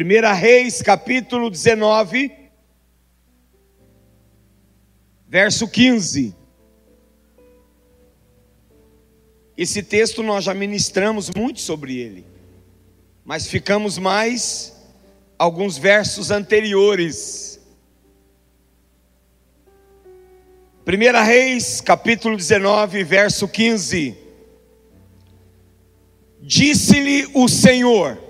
1 Reis, capítulo 19, verso 15. Esse texto nós já ministramos muito sobre ele, mas ficamos mais alguns versos anteriores. 1 Reis, capítulo 19, verso 15. Disse-lhe o Senhor,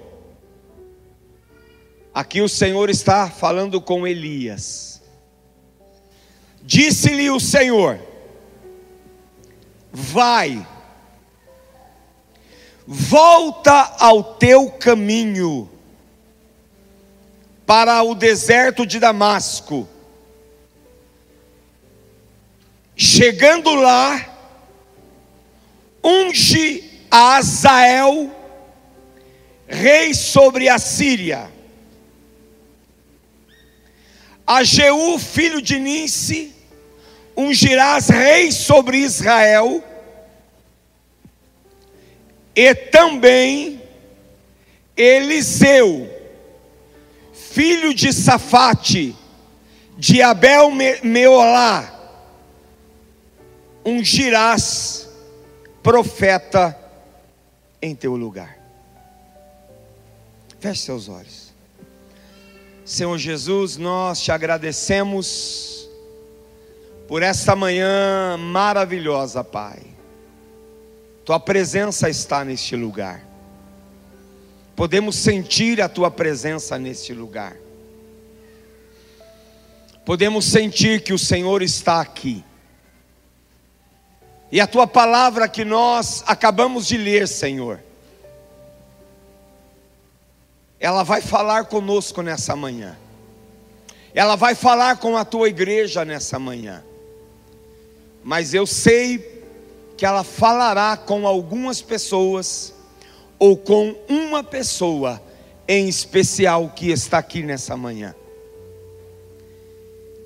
Aqui o Senhor está falando com Elias. Disse-lhe o Senhor: Vai, volta ao teu caminho para o deserto de Damasco. Chegando lá, unge a Azael, rei sobre a Síria a Jeú, filho de Ninse, ungirás rei sobre Israel, e também Eliseu, filho de Safate, de Abel Meolá, ungirás profeta em teu lugar. Feche seus olhos. Senhor Jesus, nós te agradecemos por esta manhã maravilhosa, Pai. Tua presença está neste lugar. Podemos sentir a tua presença neste lugar. Podemos sentir que o Senhor está aqui. E a tua palavra que nós acabamos de ler, Senhor, ela vai falar conosco nessa manhã. Ela vai falar com a tua igreja nessa manhã. Mas eu sei que ela falará com algumas pessoas, ou com uma pessoa em especial que está aqui nessa manhã.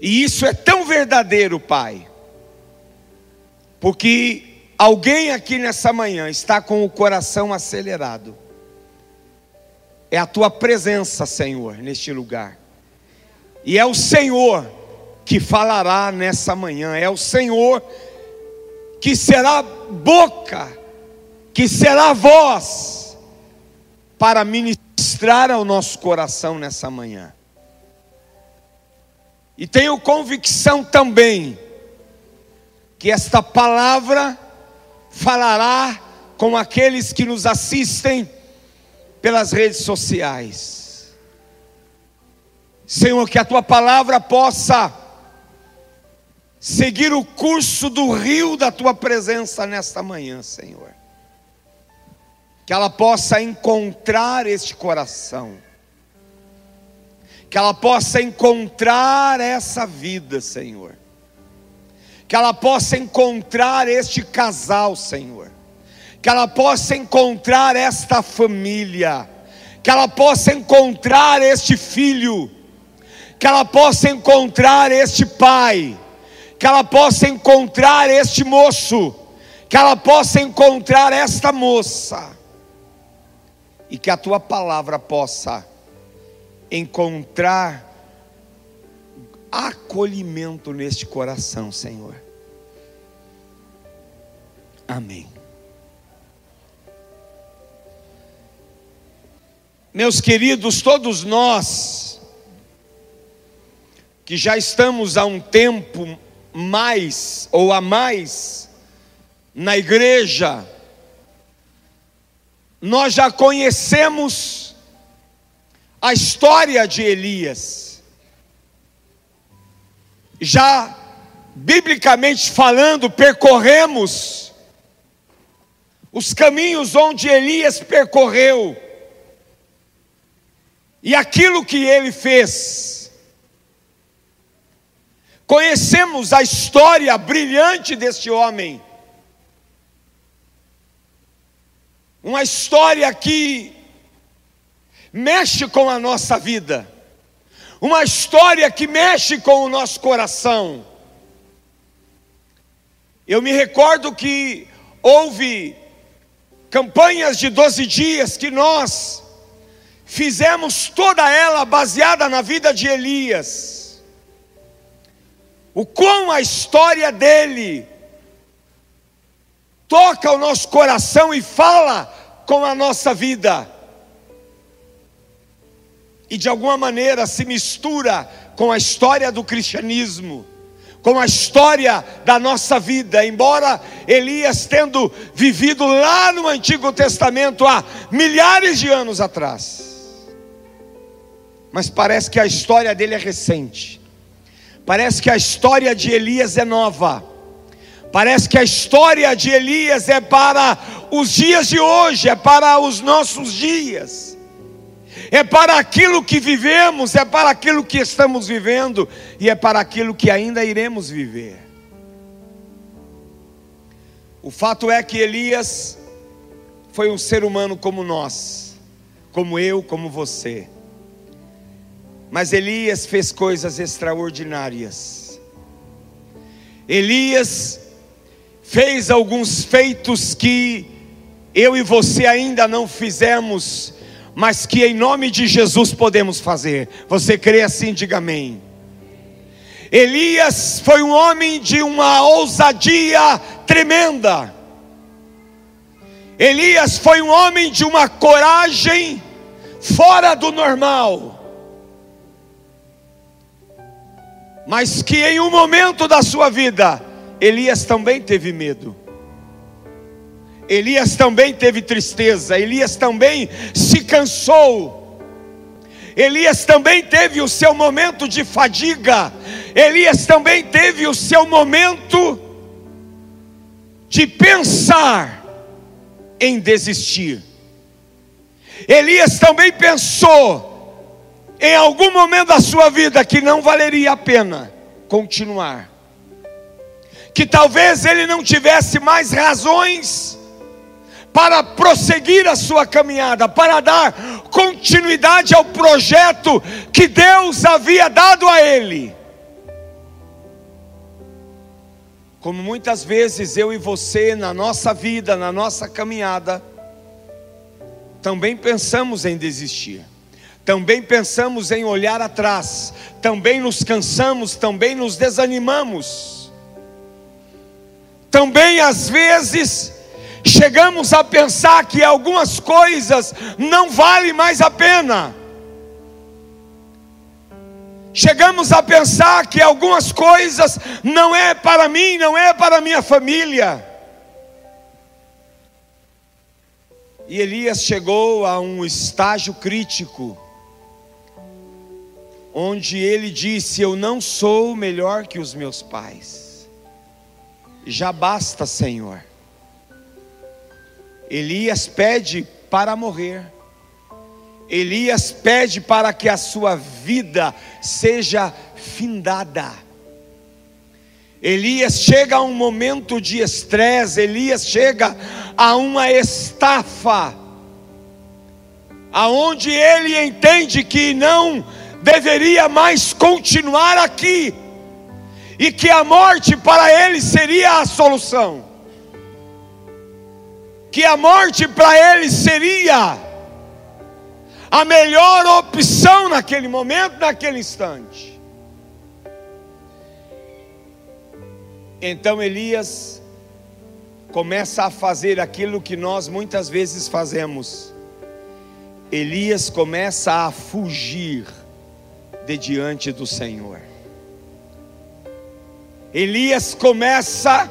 E isso é tão verdadeiro, Pai, porque alguém aqui nessa manhã está com o coração acelerado é a tua presença, Senhor, neste lugar. E é o Senhor que falará nessa manhã, é o Senhor que será boca, que será voz para ministrar ao nosso coração nessa manhã. E tenho convicção também que esta palavra falará com aqueles que nos assistem pelas redes sociais. Senhor, que a tua palavra possa seguir o curso do rio da tua presença nesta manhã, Senhor. Que ela possa encontrar este coração. Que ela possa encontrar essa vida, Senhor. Que ela possa encontrar este casal, Senhor que ela possa encontrar esta família, que ela possa encontrar este filho, que ela possa encontrar este pai, que ela possa encontrar este moço, que ela possa encontrar esta moça, e que a tua palavra possa encontrar acolhimento neste coração, Senhor. Amém. Meus queridos, todos nós, que já estamos há um tempo mais ou a mais na igreja, nós já conhecemos a história de Elias. Já, biblicamente falando, percorremos os caminhos onde Elias percorreu e aquilo que ele fez. Conhecemos a história brilhante deste homem, uma história que mexe com a nossa vida, uma história que mexe com o nosso coração. Eu me recordo que houve campanhas de 12 dias que nós fizemos toda ela baseada na vida de Elias. O quão a história dele toca o nosso coração e fala com a nossa vida. E de alguma maneira se mistura com a história do cristianismo com a história da nossa vida, embora Elias tendo vivido lá no Antigo Testamento há milhares de anos atrás. Mas parece que a história dele é recente. Parece que a história de Elias é nova. Parece que a história de Elias é para os dias de hoje, é para os nossos dias é para aquilo que vivemos, é para aquilo que estamos vivendo e é para aquilo que ainda iremos viver. O fato é que Elias foi um ser humano como nós, como eu, como você. Mas Elias fez coisas extraordinárias. Elias fez alguns feitos que eu e você ainda não fizemos mas que em nome de Jesus podemos fazer. Você crê assim? Diga amém. Elias foi um homem de uma ousadia tremenda. Elias foi um homem de uma coragem fora do normal. Mas que em um momento da sua vida, Elias também teve medo. Elias também teve tristeza, Elias também se cansou. Elias também teve o seu momento de fadiga, Elias também teve o seu momento de pensar em desistir. Elias também pensou em algum momento da sua vida que não valeria a pena continuar, que talvez ele não tivesse mais razões para prosseguir a sua caminhada, para dar continuidade ao projeto que Deus havia dado a ele. Como muitas vezes eu e você, na nossa vida, na nossa caminhada, também pensamos em desistir, também pensamos em olhar atrás, também nos cansamos, também nos desanimamos, também às vezes chegamos a pensar que algumas coisas não valem mais a pena. Chegamos a pensar que algumas coisas não é para mim, não é para minha família. E Elias chegou a um estágio crítico, onde ele disse: Eu não sou melhor que os meus pais, já basta, Senhor. Elias pede para morrer. Elias pede para que a sua vida seja findada. Elias chega a um momento de estresse, Elias chega a uma estafa, aonde ele entende que não deveria mais continuar aqui, e que a morte para ele seria a solução que a morte para ele seria a melhor opção naquele momento, naquele instante. Então Elias começa a fazer aquilo que nós muitas vezes fazemos. Elias começa a fugir de diante do Senhor. Elias começa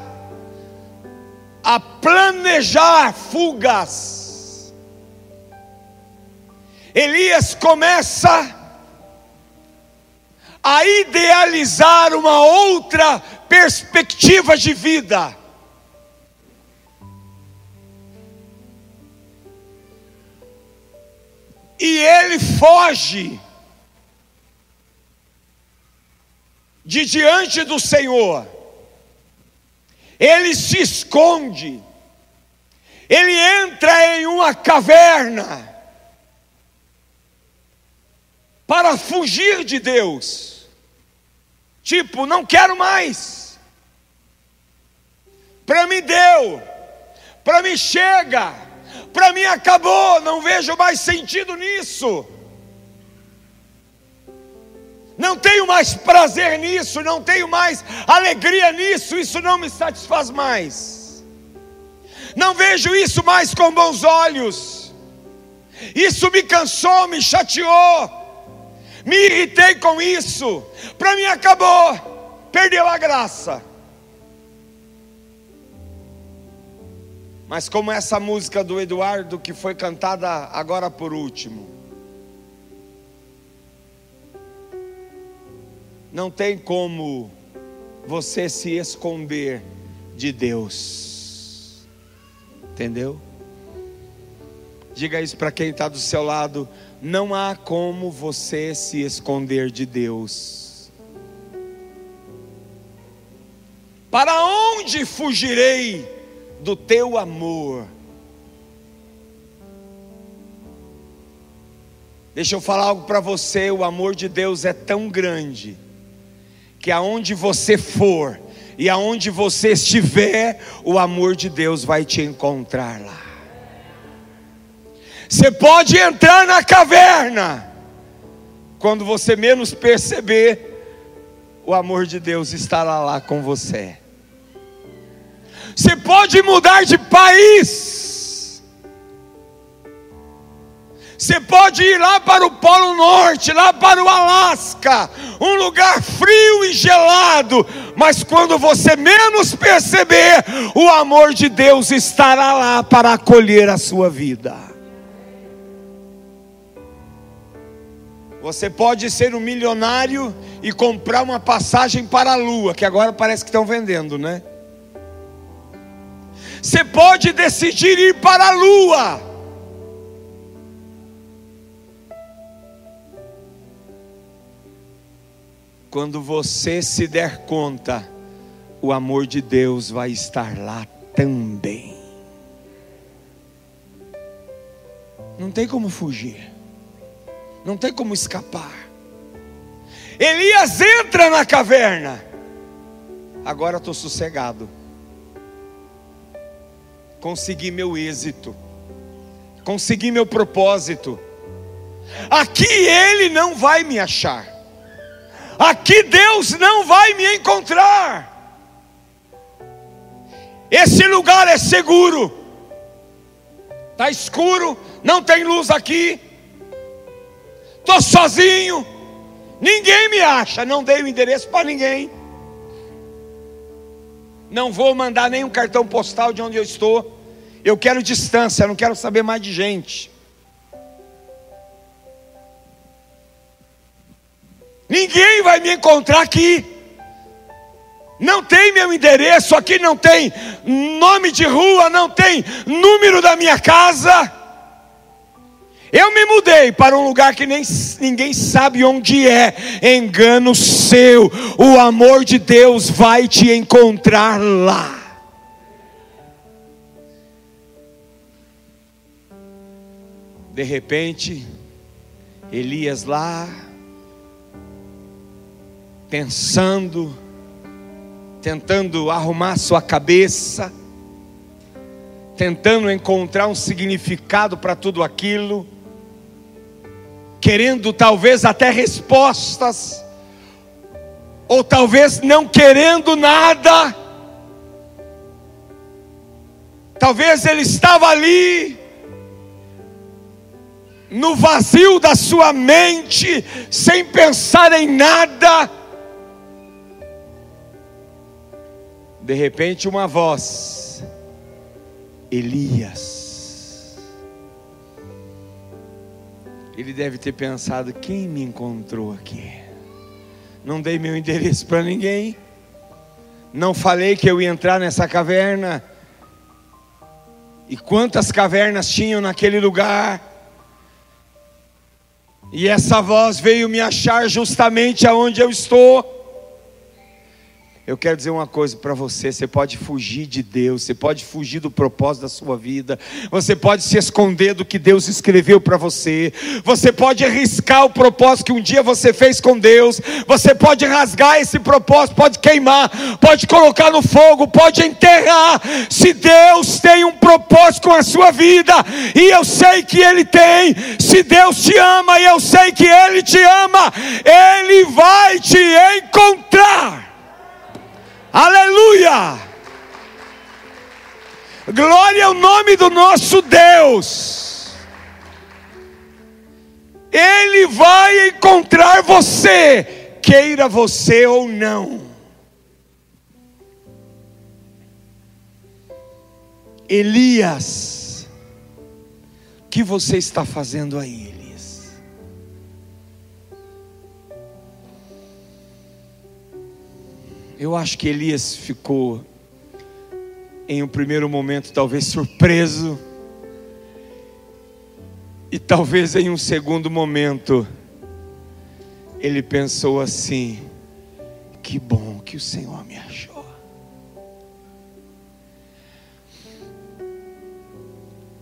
a planejar fugas. Elias começa a idealizar uma outra perspectiva de vida. E ele foge de diante do Senhor ele se esconde, ele entra em uma caverna para fugir de Deus. Tipo, não quero mais. Para mim deu, para mim chega, Para mim acabou, não vejo mais sentido nisso. Não tenho mais prazer nisso, não tenho mais alegria nisso, isso não me satisfaz mais. Não vejo isso mais com bons olhos. Isso me cansou, me chateou. Me irritei com isso. Para mim acabou. Perdeu a graça. Mas como essa música do Eduardo que foi cantada agora por último. Não tem como você se esconder de Deus. Entendeu? Diga isso para quem está do seu lado. Não há como você se esconder de Deus. Para onde fugirei? do teu amor. Deixa eu falar algo para você: o amor de Deus é tão grande, que aonde você for e aonde você estiver, o amor de Deus vai te encontrar lá. Você pode entrar na caverna, quando você menos perceber, o amor de Deus estará lá com você. Você pode mudar de país. Você pode ir lá para o Polo Norte, lá para o Alasca, um lugar frio e gelado, mas quando você menos perceber, o amor de Deus estará lá para acolher a sua vida. Você pode ser um milionário e comprar uma passagem para a lua, que agora parece que estão vendendo, né? Você pode decidir ir para a lua. Quando você se der conta, o amor de Deus vai estar lá também. Não tem como fugir, não tem como escapar. Elias entra na caverna, agora estou sossegado consegui meu êxito, consegui meu propósito. Aqui Ele não vai me achar, aqui Deus não vai me encontrar. Esse lugar é seguro, está escuro, não tem luz aqui, estou sozinho, ninguém me acha, não dei o endereço para ninguém. Não vou mandar nenhum cartão postal de onde eu estou. Eu quero distância, não quero saber mais de gente. Ninguém vai me encontrar aqui. Não tem meu endereço aqui, não tem nome de rua, não tem número da minha casa. Eu me mudei para um lugar que nem ninguém sabe onde é. Engano seu. O amor de Deus vai te encontrar lá. De repente, Elias lá, pensando, tentando arrumar sua cabeça, tentando encontrar um significado para tudo aquilo querendo talvez até respostas, ou talvez não querendo nada, talvez ele estava ali, no vazio da sua mente, sem pensar em nada, de repente uma voz, Elias, Ele deve ter pensado: quem me encontrou aqui? Não dei meu endereço para ninguém. Não falei que eu ia entrar nessa caverna. E quantas cavernas tinham naquele lugar? E essa voz veio me achar justamente aonde eu estou. Eu quero dizer uma coisa para você: você pode fugir de Deus, você pode fugir do propósito da sua vida, você pode se esconder do que Deus escreveu para você, você pode arriscar o propósito que um dia você fez com Deus, você pode rasgar esse propósito, pode queimar, pode colocar no fogo, pode enterrar. Se Deus tem um propósito com a sua vida, e eu sei que Ele tem, se Deus te ama e eu sei que Ele te ama, Ele vai te encontrar. Aleluia! Glória ao nome do nosso Deus. Ele vai encontrar você, queira você ou não. Elias, o que você está fazendo aí, Eu acho que Elias ficou, em um primeiro momento, talvez surpreso, e talvez em um segundo momento, ele pensou assim: que bom que o Senhor me achou.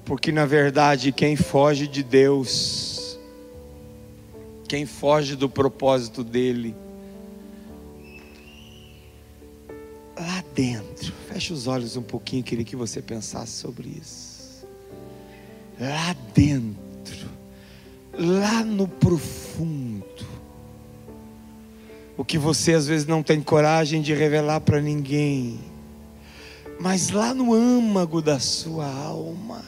Porque na verdade, quem foge de Deus, quem foge do propósito dEle, lá dentro, feche os olhos um pouquinho, queria que você pensasse sobre isso. Lá dentro, lá no profundo, o que você às vezes não tem coragem de revelar para ninguém, mas lá no âmago da sua alma,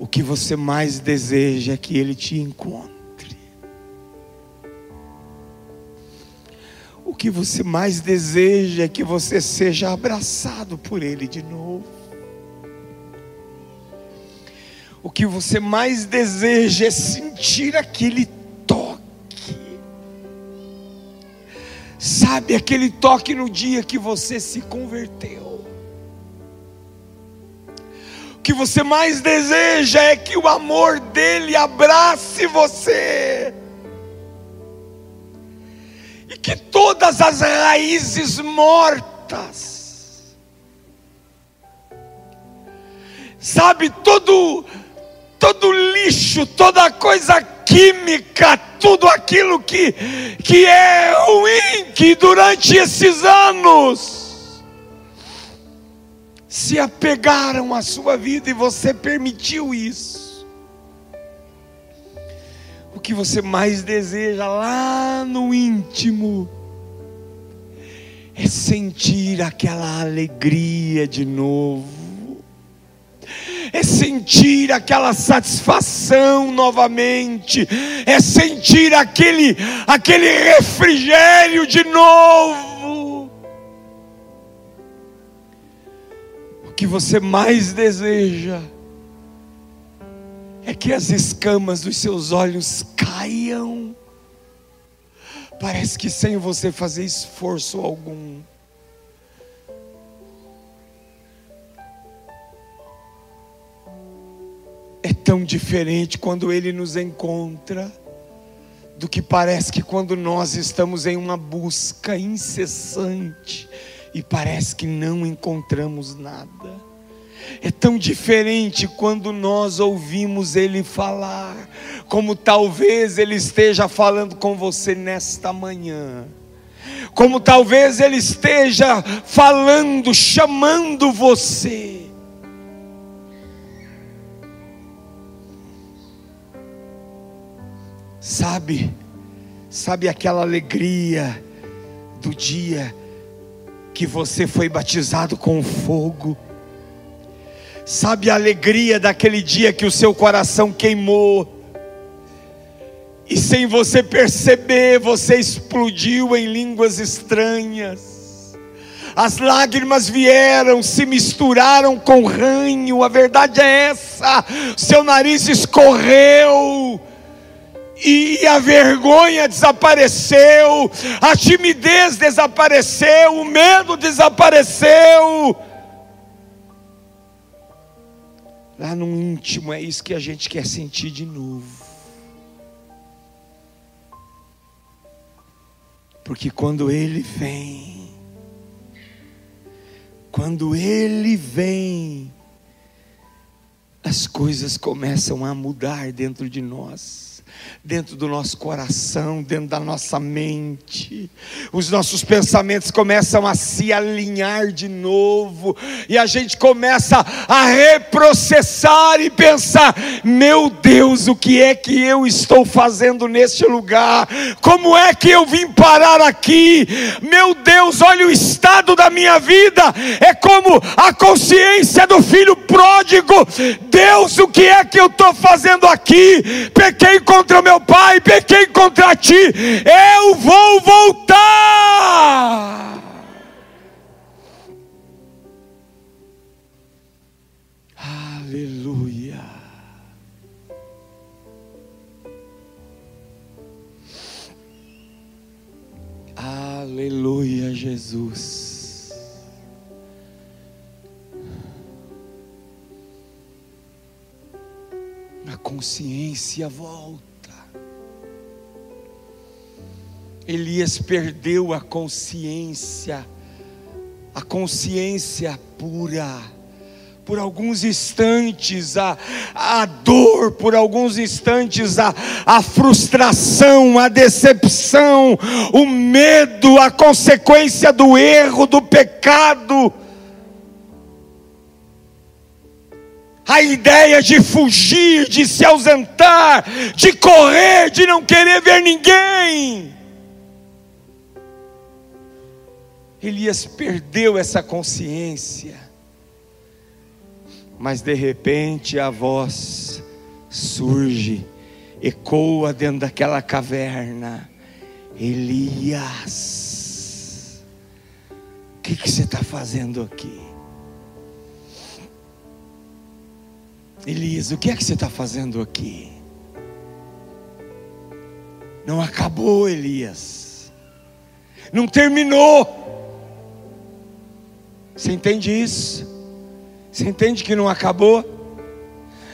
o que você mais deseja é que Ele te encontre. O que você mais deseja é que você seja abraçado por Ele de novo. O que você mais deseja é sentir aquele toque. Sabe, aquele toque no dia que você se converteu que você mais deseja é que o amor dele abrace você. Que todas as raízes mortas, sabe, todo todo lixo, toda coisa química, tudo aquilo que que é ruim que durante esses anos se apegaram à sua vida e você permitiu isso. O que você mais deseja lá no íntimo é sentir aquela alegria de novo, é sentir aquela satisfação novamente, é sentir aquele, aquele refrigério de novo. Que você mais deseja é que as escamas dos seus olhos caiam. Parece que sem você fazer esforço algum. É tão diferente quando Ele nos encontra, do que parece que quando nós estamos em uma busca incessante e parece que não encontramos nada. É tão diferente quando nós ouvimos Ele falar, como talvez Ele esteja falando com você nesta manhã, como talvez Ele esteja falando, chamando você. Sabe, sabe aquela alegria do dia que você foi batizado com fogo. Sabe a alegria daquele dia que o seu coração queimou, e sem você perceber, você explodiu em línguas estranhas. As lágrimas vieram, se misturaram com ranho, a verdade é essa. Seu nariz escorreu e a vergonha desapareceu, a timidez desapareceu, o medo desapareceu. Lá no íntimo é isso que a gente quer sentir de novo. Porque quando Ele vem, quando Ele vem, as coisas começam a mudar dentro de nós dentro do nosso coração, dentro da nossa mente. Os nossos pensamentos começam a se alinhar de novo, e a gente começa a reprocessar e pensar: meu Deus, o que é que eu estou fazendo neste lugar? Como é que eu vim parar aqui? Meu Deus, olha o estado da minha vida, é como a consciência do filho pródigo. Deus, o que é que eu estou fazendo aqui? Pequei contra meu pai, pequei contra ti, eu vou voltar. Aleluia. Aleluia, Jesus. Consciência volta. Elias perdeu a consciência, a consciência pura. Por alguns instantes a, a dor, por alguns instantes a, a frustração, a decepção, o medo, a consequência do erro, do pecado, a ideia de fugir, de se ausentar, de correr, de não querer ver ninguém. Elias perdeu essa consciência, mas de repente a voz surge, ecoa dentro daquela caverna: Elias, o que, que você está fazendo aqui? Elias, o que é que você está fazendo aqui? Não acabou, Elias. Não terminou. Você entende isso? Você entende que não acabou?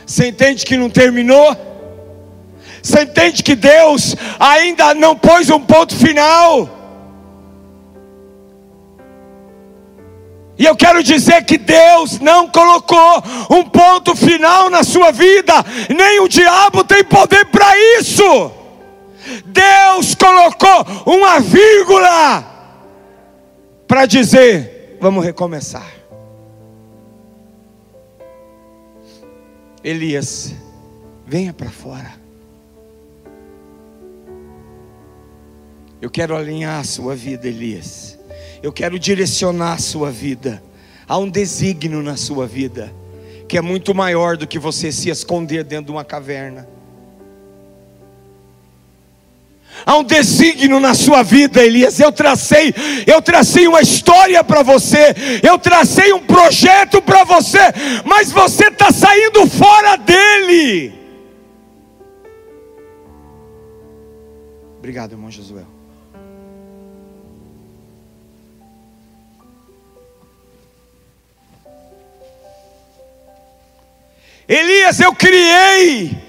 Você entende que não terminou? Você entende que Deus ainda não pôs um ponto final? E eu quero dizer que Deus não colocou um ponto final na sua vida, nem o diabo tem poder para isso. Deus colocou uma vírgula para dizer: Vamos recomeçar. Elias, venha para fora. Eu quero alinhar a sua vida, Elias. Eu quero direcionar a sua vida. Há um desígnio na sua vida que é muito maior do que você se esconder dentro de uma caverna. Há um desígnio na sua vida, Elias. Eu tracei, eu tracei uma história para você, eu tracei um projeto para você, mas você está saindo fora dele. Obrigado, irmão Josué. Elias, eu criei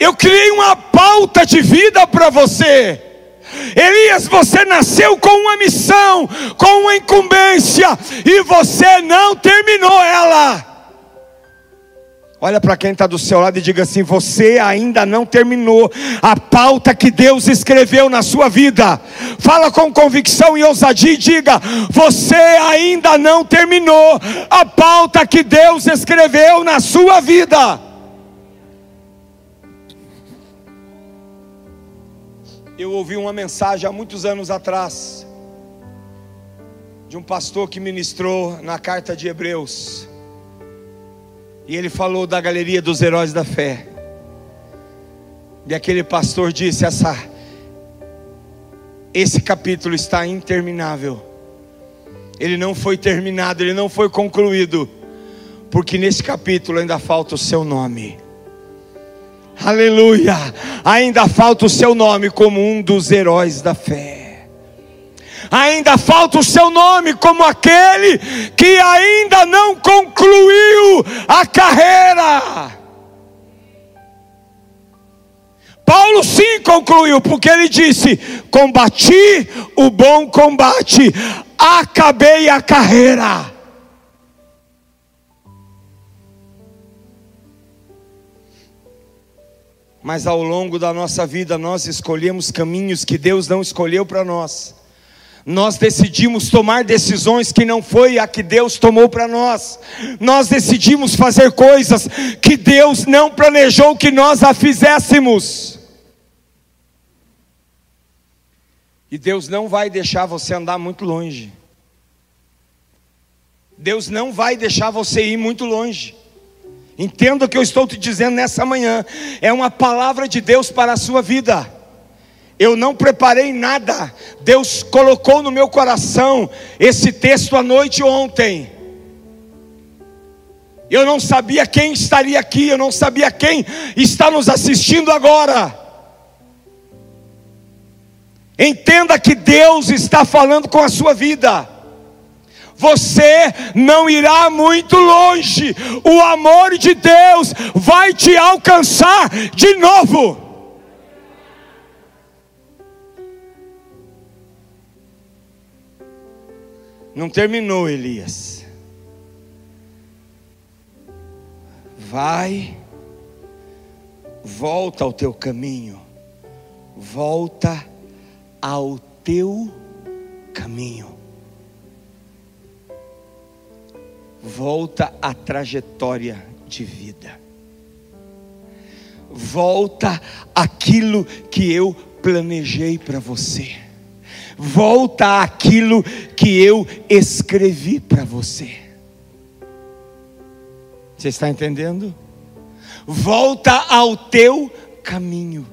eu criei uma pauta de vida para você. Elias, você nasceu com uma missão, com uma incumbência, e você não terminou ela. Olha para quem está do seu lado e diga assim: você ainda não terminou a pauta que Deus escreveu na sua vida. Fala com convicção e ousadia e diga: você ainda não terminou a pauta que Deus escreveu na sua vida. Eu ouvi uma mensagem há muitos anos atrás, de um pastor que ministrou na carta de Hebreus, e ele falou da galeria dos heróis da fé. E aquele pastor disse: essa, esse capítulo está interminável. Ele não foi terminado, ele não foi concluído, porque nesse capítulo ainda falta o seu nome. Aleluia. Ainda falta o seu nome como um dos heróis da fé. Ainda falta o seu nome como aquele que ainda não concluiu a carreira. Paulo sim concluiu, porque ele disse: Combati o bom combate, acabei a carreira. Mas ao longo da nossa vida nós escolhemos caminhos que Deus não escolheu para nós. Nós decidimos tomar decisões que não foi a que Deus tomou para nós. Nós decidimos fazer coisas que Deus não planejou que nós a fizéssemos. E Deus não vai deixar você andar muito longe. Deus não vai deixar você ir muito longe. Entenda o que eu estou te dizendo nessa manhã. É uma palavra de Deus para a sua vida. Eu não preparei nada. Deus colocou no meu coração esse texto à noite ontem. Eu não sabia quem estaria aqui, eu não sabia quem está nos assistindo agora. Entenda que Deus está falando com a sua vida. Você não irá muito longe. O amor de Deus vai te alcançar de novo. Não terminou, Elias. Vai, volta ao teu caminho, volta ao teu caminho. Volta à trajetória de vida. Volta aquilo que eu planejei para você. Volta aquilo que eu escrevi para você. Você está entendendo? Volta ao teu caminho.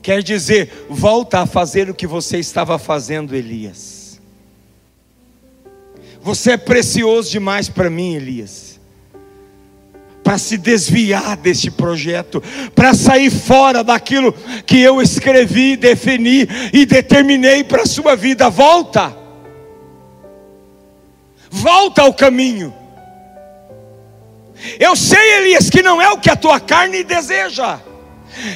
Quer dizer, volta a fazer o que você estava fazendo, Elias. Você é precioso demais para mim, Elias. Para se desviar deste projeto, para sair fora daquilo que eu escrevi, defini e determinei para a sua vida. Volta, volta ao caminho. Eu sei, Elias, que não é o que a tua carne deseja.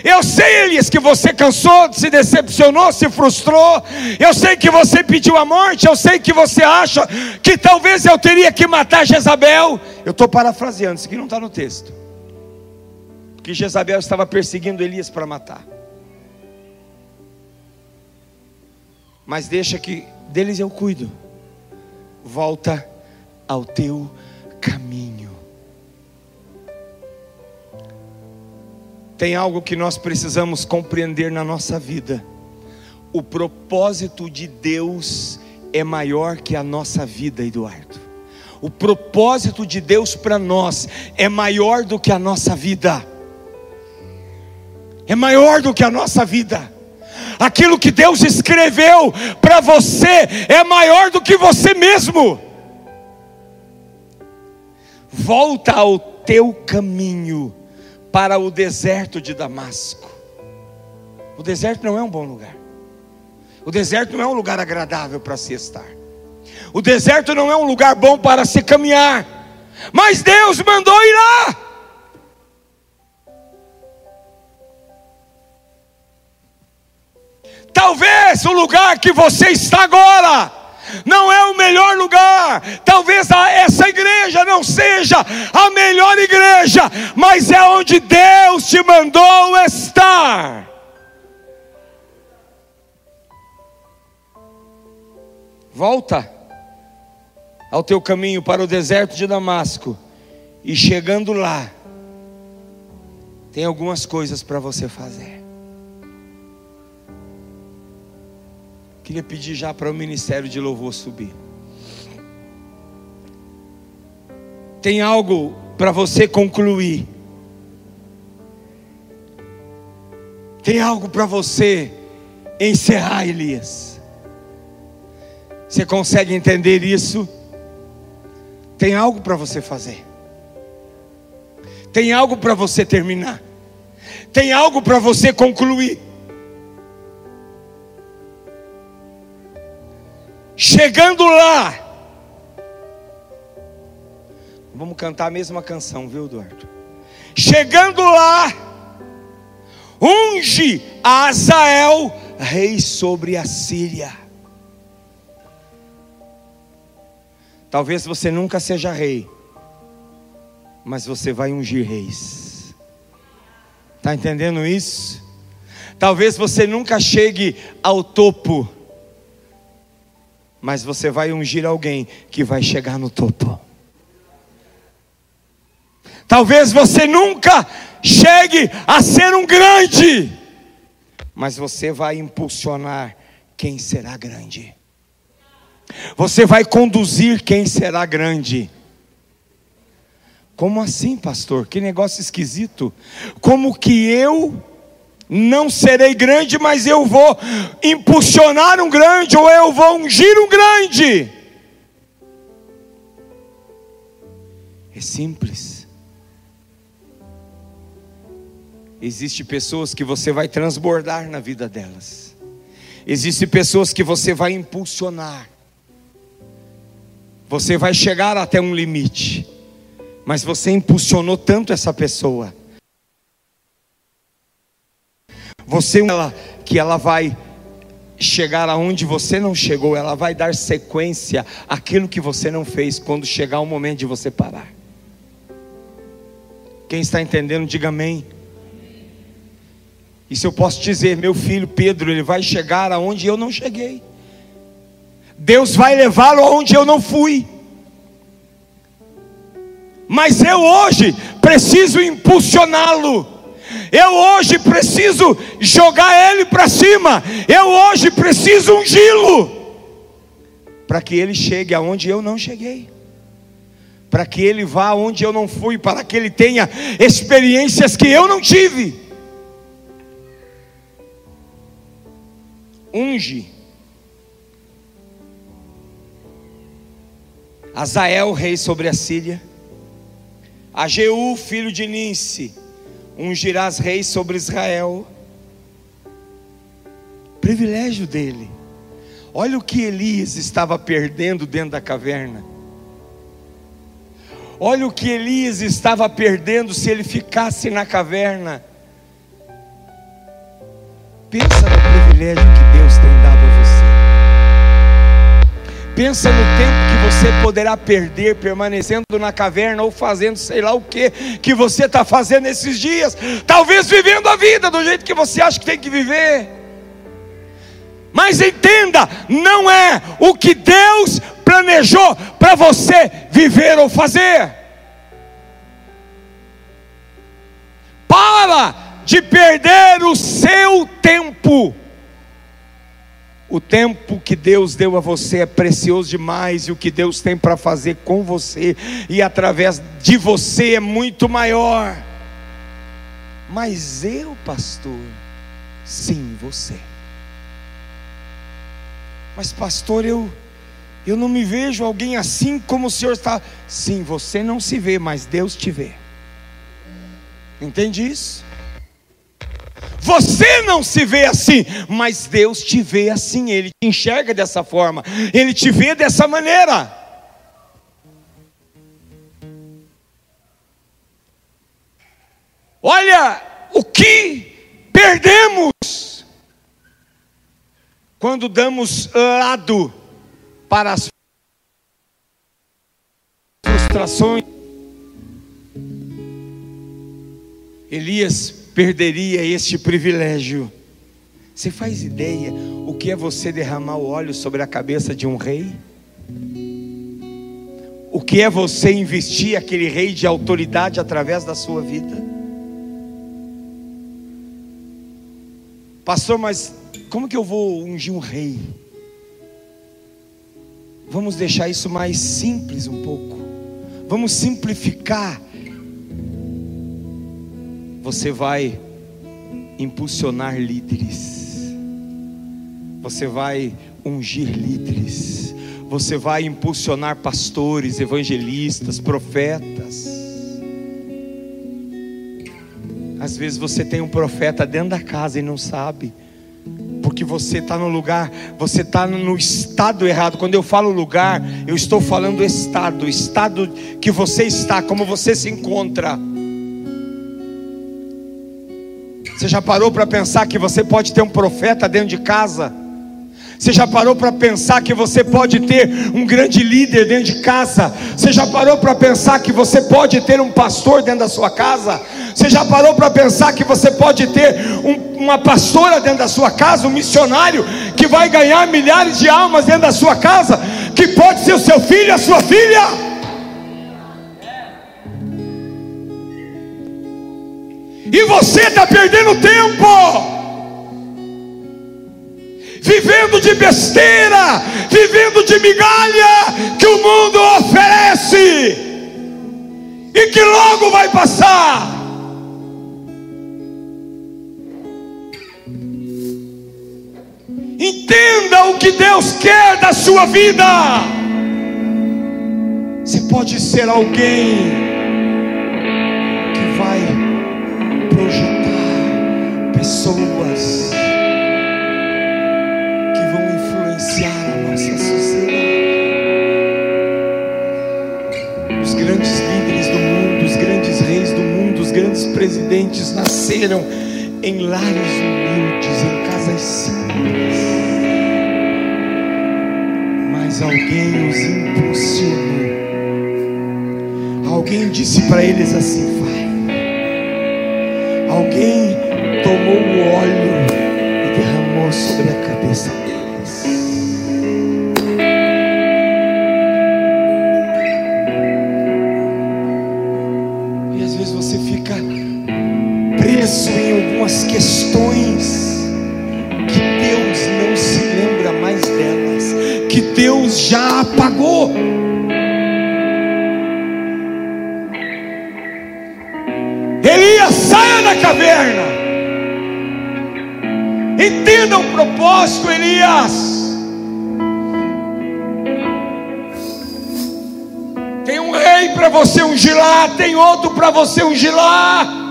Eu sei, Elias, que você cansou, se decepcionou, se frustrou. Eu sei que você pediu a morte. Eu sei que você acha que talvez eu teria que matar Jezabel. Eu estou parafraseando, isso aqui não está no texto. Que Jezabel estava perseguindo Elias para matar. Mas deixa que deles eu cuido. Volta ao teu caminho. Tem algo que nós precisamos compreender na nossa vida. O propósito de Deus é maior que a nossa vida, Eduardo. O propósito de Deus para nós é maior do que a nossa vida. É maior do que a nossa vida. Aquilo que Deus escreveu para você é maior do que você mesmo. Volta ao teu caminho para o deserto de Damasco. O deserto não é um bom lugar. O deserto não é um lugar agradável para se estar. O deserto não é um lugar bom para se caminhar. Mas Deus mandou ir lá. Talvez o lugar que você está agora não é o melhor lugar. Talvez essa igreja não seja a melhor igreja, mas é onde Deus te mandou estar. Volta ao teu caminho para o deserto de Damasco, e chegando lá, tem algumas coisas para você fazer. Queria pedir já para o ministério de louvor subir. Tem algo para você concluir. Tem algo para você encerrar, Elias. Você consegue entender isso? Tem algo para você fazer. Tem algo para você terminar. Tem algo para você concluir. Chegando lá, vamos cantar a mesma canção, viu, Eduardo? Chegando lá, unge a Azael rei sobre a Síria. Talvez você nunca seja rei, mas você vai ungir reis. Está entendendo isso? Talvez você nunca chegue ao topo, mas você vai ungir alguém que vai chegar no topo. Talvez você nunca chegue a ser um grande, mas você vai impulsionar quem será grande. Você vai conduzir quem será grande. Como assim, pastor? Que negócio esquisito. Como que eu não serei grande, mas eu vou impulsionar um grande, ou eu vou ungir um grande? É simples. Existem pessoas que você vai transbordar na vida delas. Existem pessoas que você vai impulsionar. Você vai chegar até um limite, mas você impulsionou tanto essa pessoa. Você ela, que ela vai chegar aonde você não chegou, ela vai dar sequência àquilo que você não fez quando chegar o momento de você parar. Quem está entendendo, diga amém. E se eu posso dizer, meu filho Pedro, ele vai chegar aonde eu não cheguei. Deus vai levá-lo aonde eu não fui. Mas eu hoje preciso impulsioná-lo. Eu hoje preciso jogar ele para cima. Eu hoje preciso ungí-lo. Para que ele chegue aonde eu não cheguei. Para que ele vá aonde eu não fui. Para que ele tenha experiências que eu não tive. Unge Azael, rei sobre a Síria, a filho de Ninse, ungirás rei sobre Israel. Privilégio dele. Olha o que Elias estava perdendo dentro da caverna. Olha o que Elias estava perdendo se ele ficasse na caverna. Pensa no privilégio que Deus tem Pensa no tempo que você poderá perder permanecendo na caverna ou fazendo sei lá o que que você está fazendo esses dias. Talvez vivendo a vida do jeito que você acha que tem que viver. Mas entenda, não é o que Deus planejou para você viver ou fazer. Para de perder o seu tempo o tempo que Deus deu a você é precioso demais e o que Deus tem para fazer com você e através de você é muito maior. Mas eu, pastor, sim, você. Mas pastor, eu eu não me vejo alguém assim como o Senhor está. Sim, você não se vê, mas Deus te vê. Entende isso? Você não se vê assim, mas Deus te vê assim, Ele te enxerga dessa forma, Ele te vê dessa maneira. Olha o que perdemos quando damos lado para as frustrações. Elias perderia este privilégio. Você faz ideia o que é você derramar o óleo sobre a cabeça de um rei? O que é você investir aquele rei de autoridade através da sua vida? Pastor, mas como que eu vou ungir um rei? Vamos deixar isso mais simples um pouco. Vamos simplificar você vai impulsionar líderes, você vai ungir líderes, você vai impulsionar pastores, evangelistas, profetas. Às vezes você tem um profeta dentro da casa e não sabe, porque você está no lugar, você está no estado errado. Quando eu falo lugar, eu estou falando estado, estado que você está, como você se encontra. Você já parou para pensar que você pode ter um profeta dentro de casa? Você já parou para pensar que você pode ter um grande líder dentro de casa? Você já parou para pensar que você pode ter um pastor dentro da sua casa? Você já parou para pensar que você pode ter um, uma pastora dentro da sua casa, um missionário que vai ganhar milhares de almas dentro da sua casa, que pode ser o seu filho, a sua filha? E você está perdendo tempo vivendo de besteira, vivendo de migalha que o mundo oferece e que logo vai passar. Entenda o que Deus quer da sua vida. Você pode ser alguém pessoas grandes presidentes nasceram em lares humildes, em casas simples. Mas alguém os impulsionou. Alguém disse para eles assim: vai. Alguém tomou o óleo e derramou sobre a cabeça deles. algumas questões que Deus não se lembra mais delas, que Deus já apagou. O propósito, Elias. Tem um rei para você ungir lá, tem outro para você ungir lá.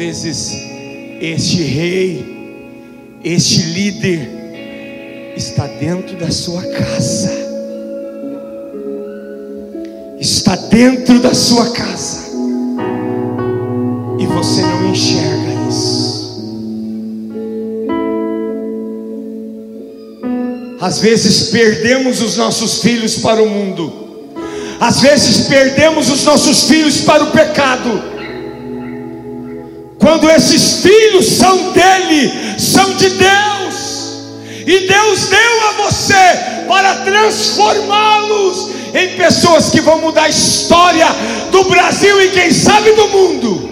vezes este rei, este líder está dentro da sua casa. Está dentro da sua casa. Você não enxerga isso. Às vezes perdemos os nossos filhos para o mundo. Às vezes perdemos os nossos filhos para o pecado quando esses filhos são dele, são de Deus, e Deus deu a você para transformá-los em pessoas que vão mudar a história do Brasil e quem sabe do mundo.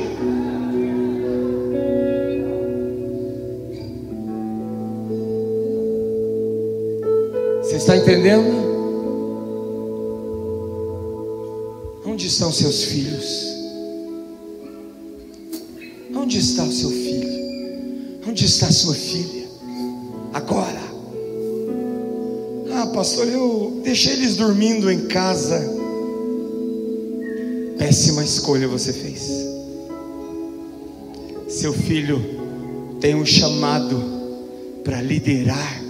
Está entendendo? Onde estão seus filhos? Onde está o seu filho? Onde está a sua filha? Agora. Ah, pastor, eu deixei eles dormindo em casa. Péssima escolha você fez. Seu filho tem um chamado para liderar.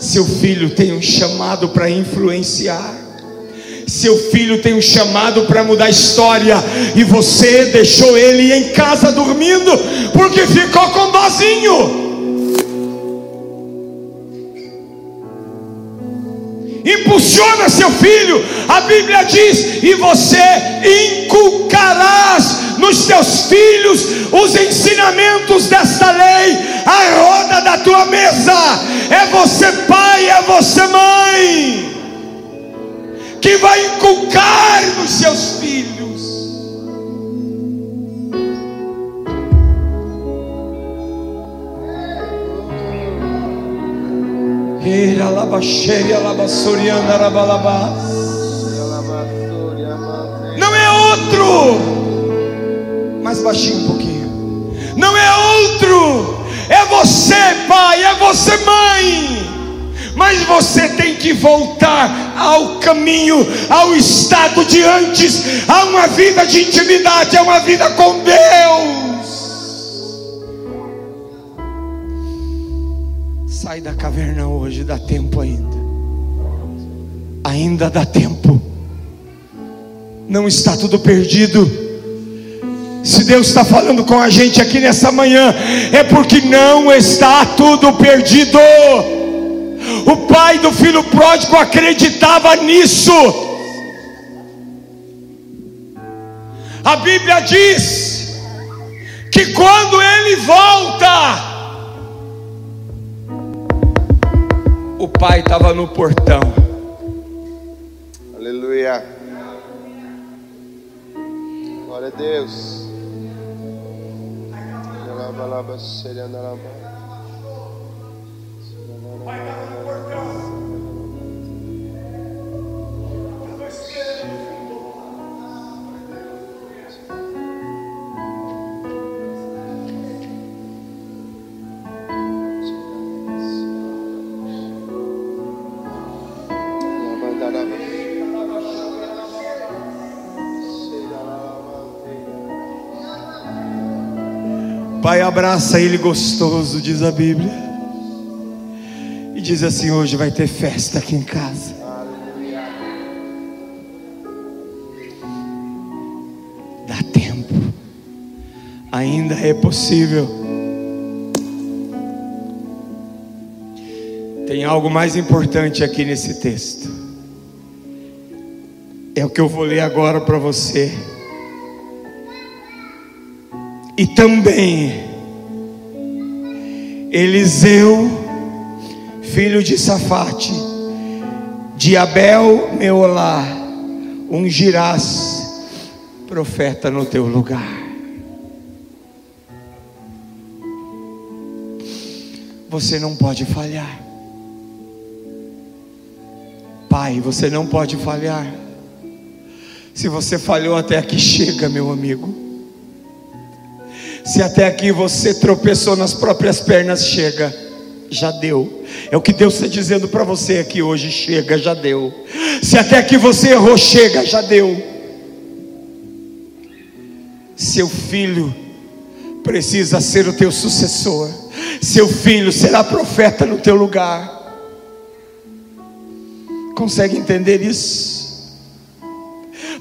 Seu filho tem um chamado para influenciar. Seu filho tem um chamado para mudar a história e você deixou ele em casa dormindo porque ficou com dozinho. Impulsiona seu filho, a Bíblia diz: e você inculcarás nos teus filhos os ensinamentos desta lei, a roda da tua mesa. É você pai, é você mãe que vai inculcar nos seus filhos. Não é outro, mais baixinho um pouquinho. Não é outro, é você, pai, é você, mãe. Mas você tem que voltar ao caminho, ao estado de antes, a uma vida de intimidade, a uma vida com Deus. Sai da caverna hoje, dá tempo ainda. Ainda dá tempo. não está tudo perdido. Se Deus está falando com a gente aqui nessa manhã, é porque não está tudo perdido. O pai do filho pródigo acreditava nisso. A Bíblia diz que quando ele volta, o pai estava no portão. Aleluia. Glória a Deus. Lava, Pai abraça ele gostoso, diz a Bíblia. E diz assim: hoje vai ter festa aqui em casa. Dá tempo, ainda é possível. Tem algo mais importante aqui nesse texto. É o que eu vou ler agora para você. E também Eliseu, filho de Safate, de Abel Meolá, ungirás profeta no teu lugar. Você não pode falhar. Pai, você não pode falhar. Se você falhou até aqui, chega, meu amigo. Se até aqui você tropeçou nas próprias pernas, chega, já deu. É o que Deus está dizendo para você aqui hoje: chega, já deu. Se até aqui você errou, chega, já deu. Seu filho precisa ser o teu sucessor. Seu filho será profeta no teu lugar. Consegue entender isso?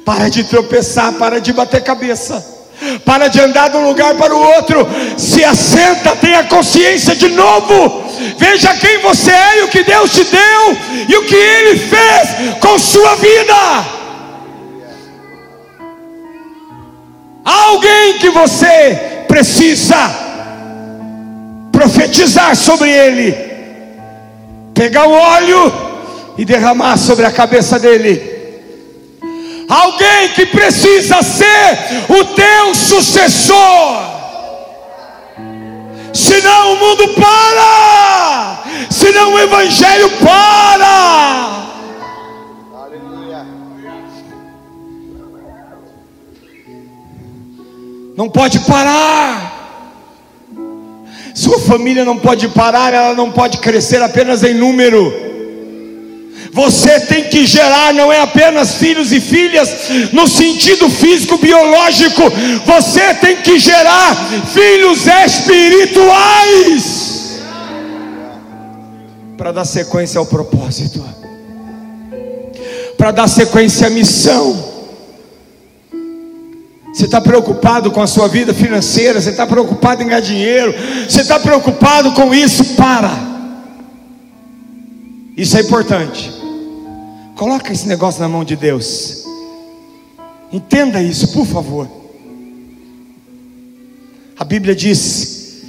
Para de tropeçar, para de bater cabeça para de andar de um lugar para o outro, se assenta, tenha consciência de novo, veja quem você é e o que Deus te deu e o que Ele fez com sua vida. Alguém que você precisa profetizar sobre ele, pegar o óleo e derramar sobre a cabeça dele alguém que precisa ser o teu sucessor. Senão o mundo para, senão o evangelho para. Não pode parar. Sua família não pode parar, ela não pode crescer apenas em número você tem que gerar não é apenas filhos e filhas no sentido físico biológico, você tem que gerar filhos espirituais para dar sequência ao propósito, para dar sequência à missão. Você está preocupado com a sua vida financeira, você está preocupado em ganhar dinheiro, você está preocupado com isso, para. Isso é importante. Coloca esse negócio na mão de Deus. Entenda isso, por favor. A Bíblia diz: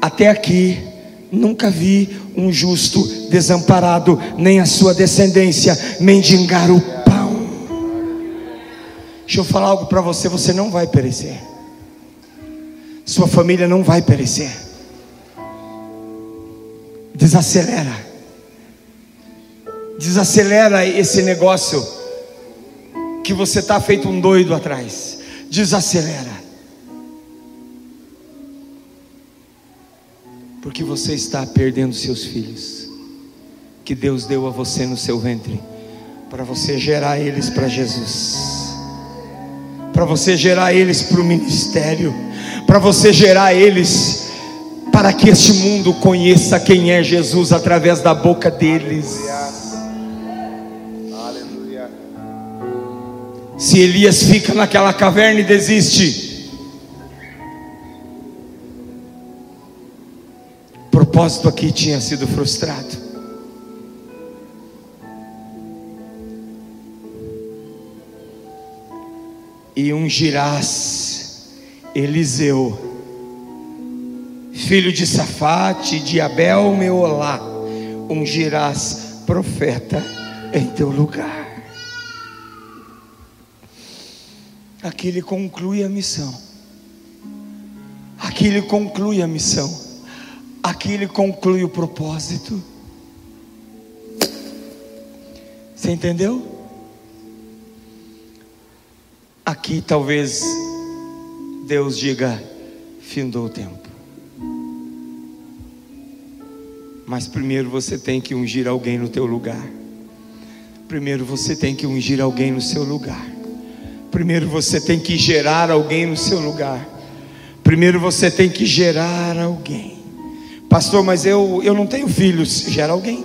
Até aqui nunca vi um justo desamparado, nem a sua descendência mendigar o pão. Deixa eu falar algo para você: você não vai perecer, sua família não vai perecer. Desacelera Desacelera esse negócio que você está feito um doido atrás. Desacelera. Porque você está perdendo seus filhos, que Deus deu a você no seu ventre, para você gerar eles para Jesus, para você gerar eles para o ministério, para você gerar eles para que este mundo conheça quem é Jesus através da boca deles. Se Elias fica naquela caverna e desiste, o propósito aqui tinha sido frustrado. E ungirás Eliseu, filho de Safate, de Abel Meolá, ungirás profeta em teu lugar. Aqui ele conclui a missão. Aqui ele conclui a missão. Aqui ele conclui o propósito. Você entendeu? Aqui talvez Deus diga: findou o tempo. Mas primeiro você tem que ungir alguém no teu lugar. Primeiro você tem que ungir alguém no seu lugar. Primeiro você tem que gerar alguém no seu lugar. Primeiro você tem que gerar alguém. Pastor, mas eu, eu não tenho filhos. Gera alguém.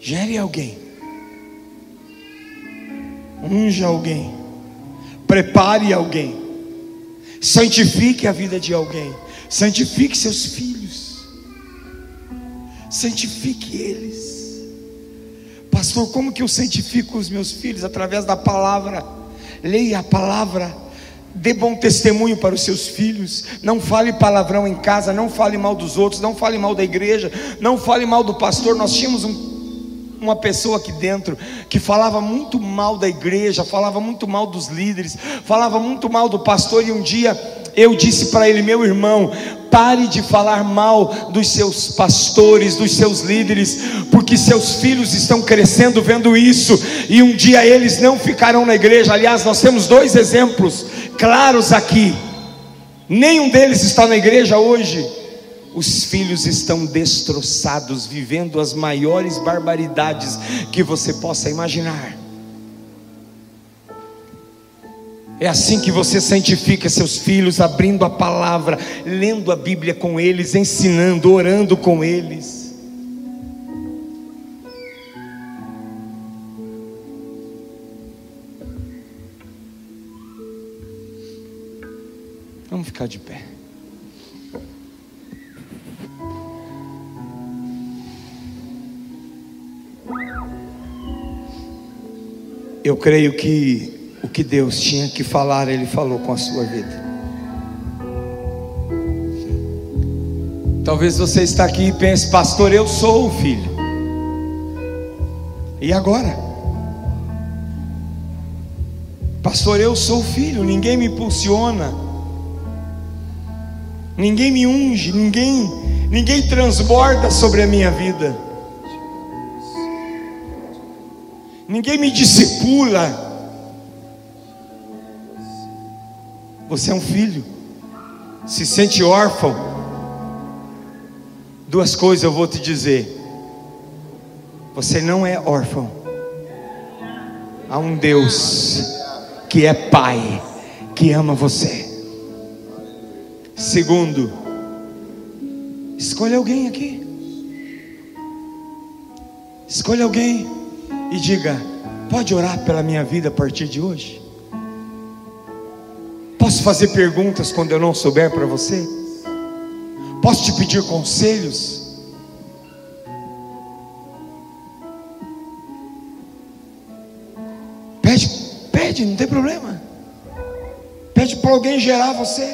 Gere alguém. Unja alguém. Prepare alguém. Santifique a vida de alguém. Santifique seus filhos. Santifique eles. Pastor, como que eu santifico os meus filhos? Através da palavra. Leia a palavra. Dê bom testemunho para os seus filhos. Não fale palavrão em casa. Não fale mal dos outros. Não fale mal da igreja. Não fale mal do pastor. Nós tínhamos um, uma pessoa aqui dentro que falava muito mal da igreja, falava muito mal dos líderes, falava muito mal do pastor. E um dia eu disse para ele, meu irmão, pare de falar mal dos seus pastores, dos seus líderes, porque seus filhos estão crescendo vendo isso, e um dia eles não ficarão na igreja. Aliás, nós temos dois exemplos claros aqui. Nenhum deles está na igreja hoje. Os filhos estão destroçados, vivendo as maiores barbaridades que você possa imaginar. É assim que você santifica seus filhos, abrindo a palavra, lendo a Bíblia com eles, ensinando, orando com eles. Vamos ficar de pé. Eu creio que o que Deus tinha que falar, Ele falou com a sua vida. Talvez você está aqui e pense, pastor, eu sou o filho. E agora? Pastor, eu sou o filho, ninguém me impulsiona. Ninguém me unge, ninguém, ninguém transborda sobre a minha vida. Ninguém me discipula. Você é um filho, se sente órfão. Duas coisas eu vou te dizer: você não é órfão. Há um Deus que é Pai, que ama você. Segundo, escolha alguém aqui. Escolha alguém e diga: pode orar pela minha vida a partir de hoje? Posso fazer perguntas quando eu não souber para você? Posso te pedir conselhos? Pede, pede, não tem problema. Pede para alguém gerar você.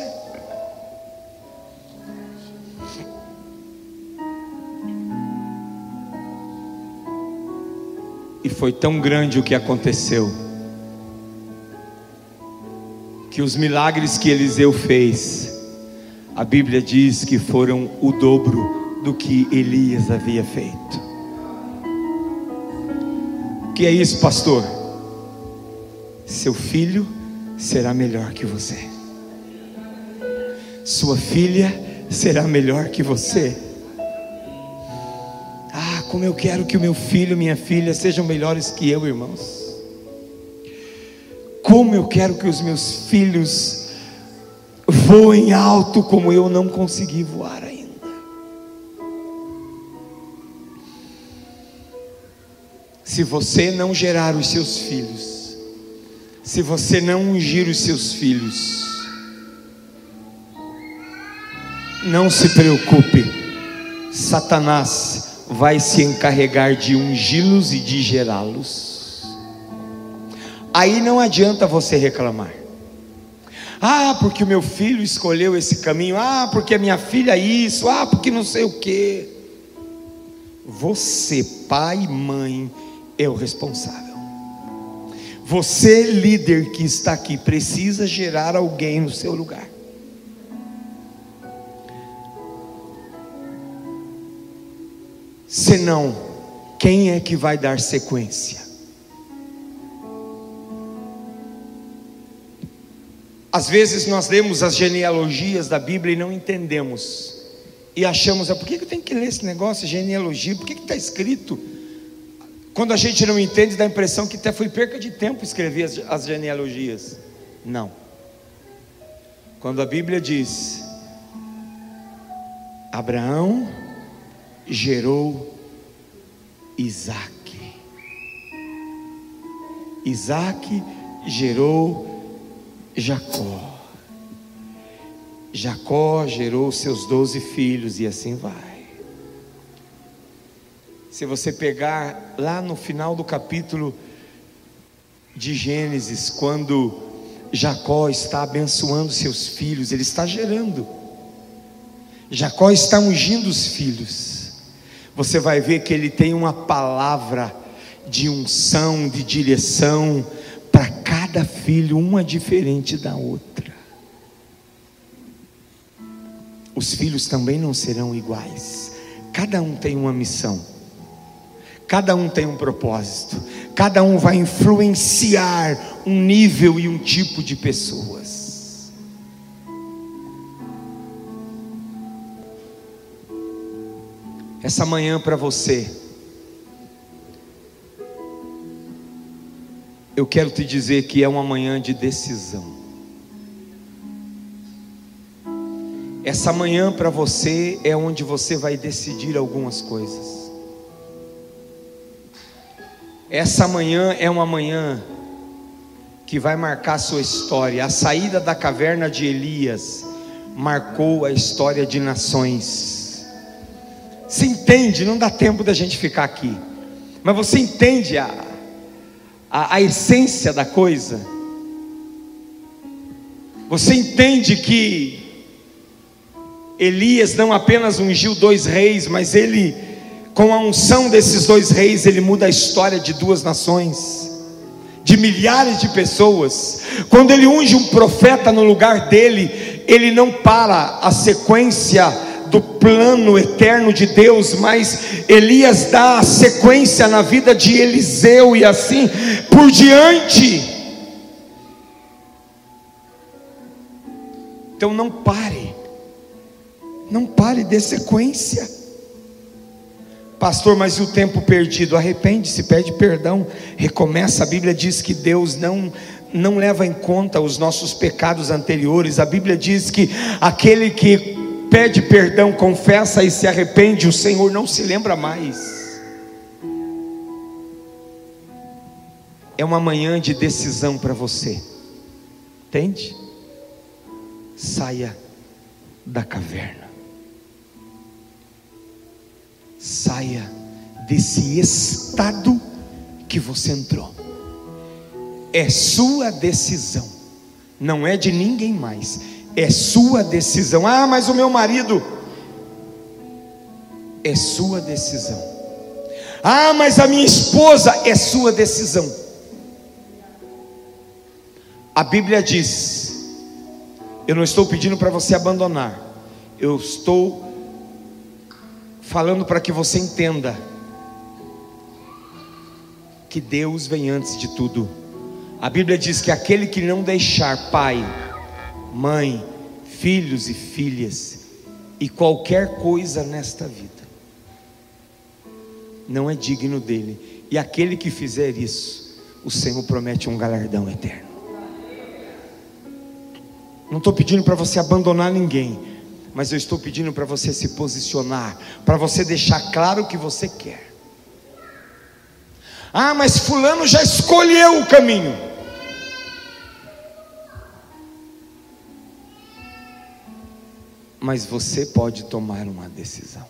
E foi tão grande o que aconteceu que os milagres que Eliseu fez, a Bíblia diz que foram o dobro do que Elias havia feito. O que é isso, pastor? Seu filho será melhor que você. Sua filha será melhor que você. Ah, como eu quero que o meu filho, minha filha sejam melhores que eu, irmãos. Como eu quero que os meus filhos voem alto como eu não consegui voar ainda. Se você não gerar os seus filhos, se você não ungir os seus filhos, não se preocupe, Satanás vai se encarregar de ungí-los e de gerá-los. Aí não adianta você reclamar. Ah, porque o meu filho escolheu esse caminho. Ah, porque a minha filha isso. Ah, porque não sei o que. Você, pai e mãe, é o responsável. Você, líder que está aqui, precisa gerar alguém no seu lugar. Senão, quem é que vai dar sequência? Às vezes nós lemos as genealogias da Bíblia e não entendemos. E achamos, ah, por que eu tenho que ler esse negócio, genealogia? Por que está escrito? Quando a gente não entende, dá a impressão que até foi perca de tempo escrever as, as genealogias. Não. Quando a Bíblia diz: Abraão gerou Isaac. Isaac gerou Jacó. Jacó gerou seus doze filhos e assim vai. Se você pegar lá no final do capítulo de Gênesis, quando Jacó está abençoando seus filhos, ele está gerando. Jacó está ungindo os filhos. Você vai ver que ele tem uma palavra de unção, de direção, cada filho, uma diferente da outra. Os filhos também não serão iguais, cada um tem uma missão, cada um tem um propósito, cada um vai influenciar um nível e um tipo de pessoas. Essa manhã para você, eu quero te dizer que é uma manhã de decisão. Essa manhã para você é onde você vai decidir algumas coisas. Essa manhã é uma manhã que vai marcar sua história. A saída da caverna de Elias marcou a história de nações. Você entende? Não dá tempo da gente ficar aqui, mas você entende a, a, a essência da coisa. Você entende que Elias não apenas ungiu dois reis, mas ele, com a unção desses dois reis, ele muda a história de duas nações, de milhares de pessoas. Quando ele unge um profeta no lugar dele, ele não para a sequência do plano eterno de Deus, mas Elias dá a sequência na vida de Eliseu e assim por diante. Então não pare, não pare de sequência. Pastor, mas e o tempo perdido? Arrepende-se, pede perdão, recomeça. A Bíblia diz que Deus não não leva em conta os nossos pecados anteriores. A Bíblia diz que aquele que pede perdão, confessa e se arrepende, o Senhor não se lembra mais. É uma manhã de decisão para você, entende? Saia da caverna, saia desse estado que você entrou, é sua decisão, não é de ninguém mais é sua decisão. Ah, mas o meu marido. É sua decisão. Ah, mas a minha esposa é sua decisão. A Bíblia diz: Eu não estou pedindo para você abandonar, eu estou falando para que você entenda que Deus vem antes de tudo. A Bíblia diz que aquele que não deixar pai, mãe, filhos e filhas e qualquer coisa nesta vida não é digno dele. E aquele que fizer isso, o Senhor promete um galardão eterno. Não estou pedindo para você abandonar ninguém, mas eu estou pedindo para você se posicionar, para você deixar claro o que você quer. Ah, mas Fulano já escolheu o caminho. Mas você pode tomar uma decisão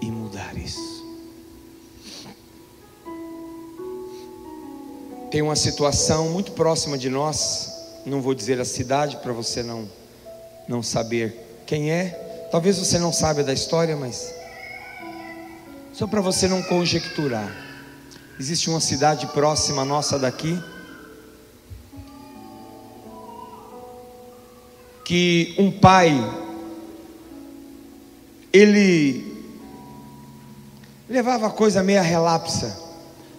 e mudar isso. Tem uma situação muito próxima de nós, não vou dizer a cidade para você não não saber quem é. Talvez você não saiba da história, mas só para você não conjecturar. Existe uma cidade próxima nossa daqui que um pai ele levava a coisa meia relapsa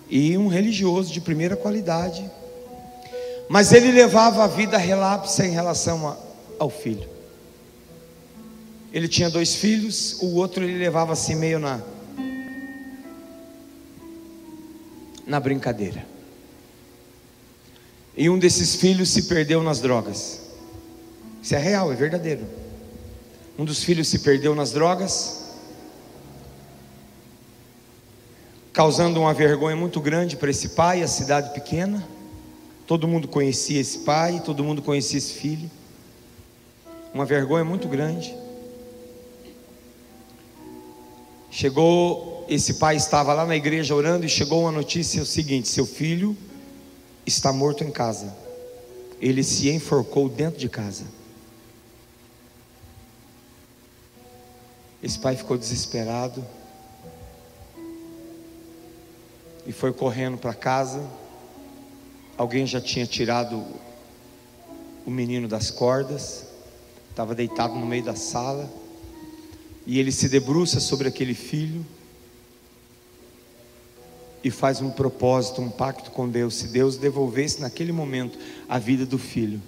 e um religioso de primeira qualidade, mas ele levava a vida relapsa em relação a, ao filho. Ele tinha dois filhos, o outro ele levava assim meio na na brincadeira. E um desses filhos se perdeu nas drogas. Isso é real, é verdadeiro. Um dos filhos se perdeu nas drogas, causando uma vergonha muito grande para esse pai, a cidade pequena. Todo mundo conhecia esse pai, todo mundo conhecia esse filho. Uma vergonha muito grande. Chegou esse pai estava lá na igreja orando e chegou uma notícia o seguinte: seu filho está morto em casa. Ele se enforcou dentro de casa. Esse pai ficou desesperado e foi correndo para casa. Alguém já tinha tirado o menino das cordas, estava deitado no meio da sala, e ele se debruça sobre aquele filho e faz um propósito, um pacto com Deus. Se Deus devolvesse naquele momento a vida do filho,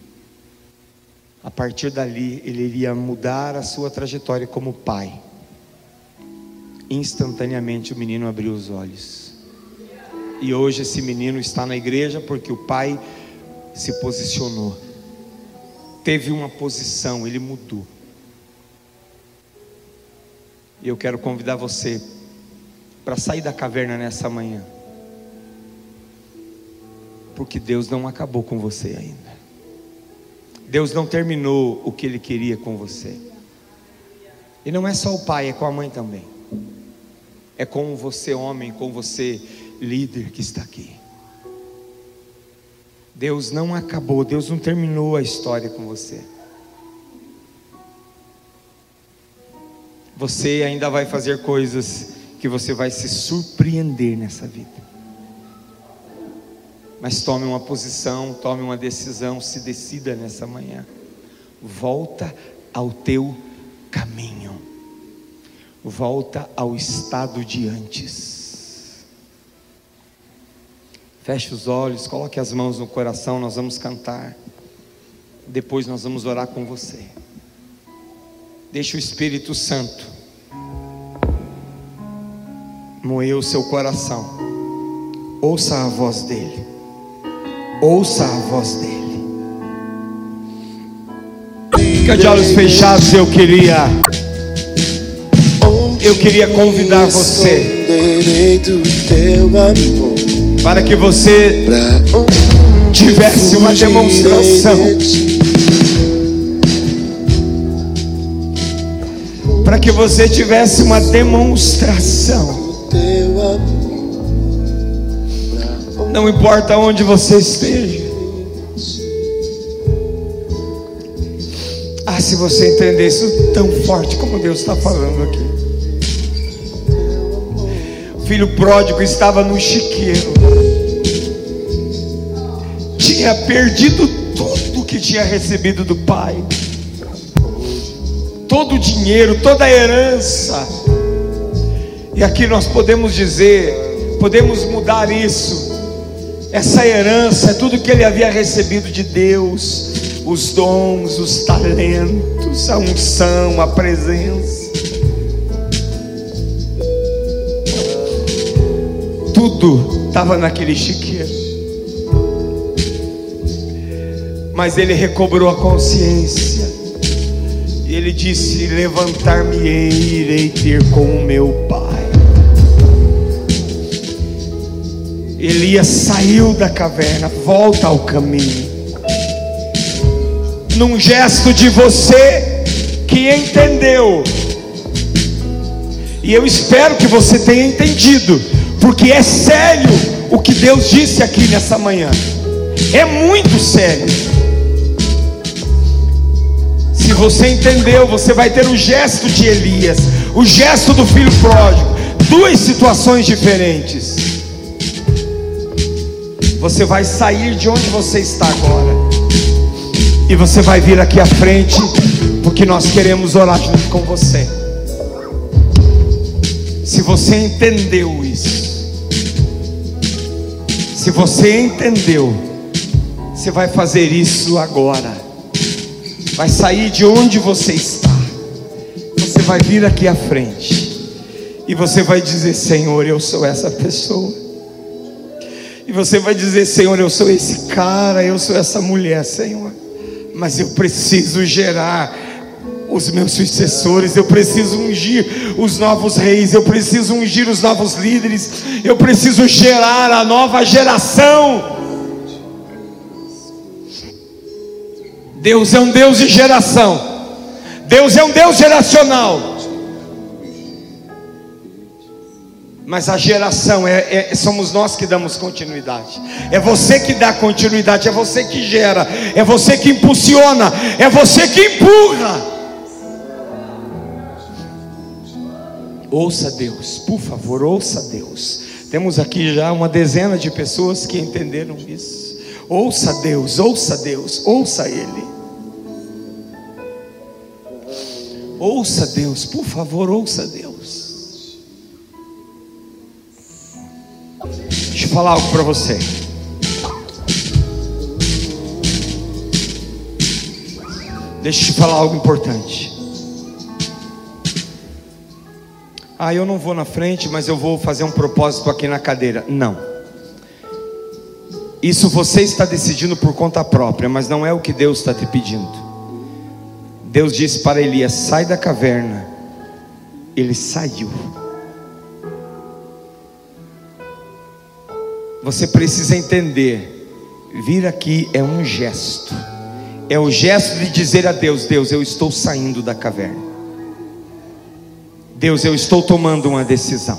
a partir dali ele iria mudar a sua trajetória como pai. Instantaneamente o menino abriu os olhos. E hoje esse menino está na igreja porque o pai se posicionou. Teve uma posição, ele mudou. E eu quero convidar você para sair da caverna nessa manhã. Porque Deus não acabou com você ainda. Deus não terminou o que Ele queria com você. E não é só o pai, é com a mãe também. É com você, homem, com você, líder que está aqui. Deus não acabou, Deus não terminou a história com você. Você ainda vai fazer coisas que você vai se surpreender nessa vida. Mas tome uma posição, tome uma decisão, se decida nessa manhã. Volta ao teu caminho. Volta ao estado de antes. Feche os olhos, coloque as mãos no coração, nós vamos cantar. Depois nós vamos orar com você. Deixe o Espírito Santo moer o seu coração. Ouça a voz dele. Ouça a voz dele. Fica de olhos fechados, eu queria. Eu queria convidar você para que você tivesse uma demonstração. Para que você tivesse uma demonstração não importa onde você esteja. Ah, se você entender isso tão forte como Deus está falando aqui. O filho pródigo estava no chiqueiro, tinha perdido tudo que tinha recebido do pai, todo o dinheiro, toda a herança e aqui nós podemos dizer, podemos mudar isso. Essa herança é tudo que ele havia recebido de Deus, os dons, os talentos, a unção, a presença. Tudo estava naquele chiqueiro. Mas ele recobrou a consciência. E ele disse: Levantar-me-ei, irei ter com o meu pai. Elias saiu da caverna, volta ao caminho. Num gesto de você que entendeu. E eu espero que você tenha entendido, porque é sério o que Deus disse aqui nessa manhã. É muito sério. Se você entendeu, você vai ter o gesto de Elias, o gesto do filho pródigo, duas situações diferentes. Você vai sair de onde você está agora, e você vai vir aqui à frente, porque nós queremos orar junto com você. Se você entendeu isso, se você entendeu, você vai fazer isso agora. Vai sair de onde você está. Você vai vir aqui à frente. E você vai dizer: Senhor, eu sou essa pessoa. E você vai dizer: Senhor, eu sou esse cara, eu sou essa mulher, Senhor. Mas eu preciso gerar os meus sucessores, eu preciso ungir os novos reis, eu preciso ungir os novos líderes, eu preciso gerar a nova geração. Deus é um Deus de geração. Deus é um Deus geracional. Mas a geração é, é, somos nós que damos continuidade. É você que dá continuidade, é você que gera, é você que impulsiona, é você que empurra. Ouça Deus, por favor, ouça Deus. Temos aqui já uma dezena de pessoas que entenderam isso. Ouça Deus, ouça Deus, ouça Ele. Ouça Deus, por favor, ouça Deus. Eu falar algo para você. Deixa eu te falar algo importante. Ah, eu não vou na frente, mas eu vou fazer um propósito aqui na cadeira. Não. Isso você está decidindo por conta própria, mas não é o que Deus está te pedindo. Deus disse para Elias: sai da caverna. Ele saiu. Você precisa entender: vir aqui é um gesto, é o gesto de dizer a Deus: Deus, eu estou saindo da caverna. Deus, eu estou tomando uma decisão.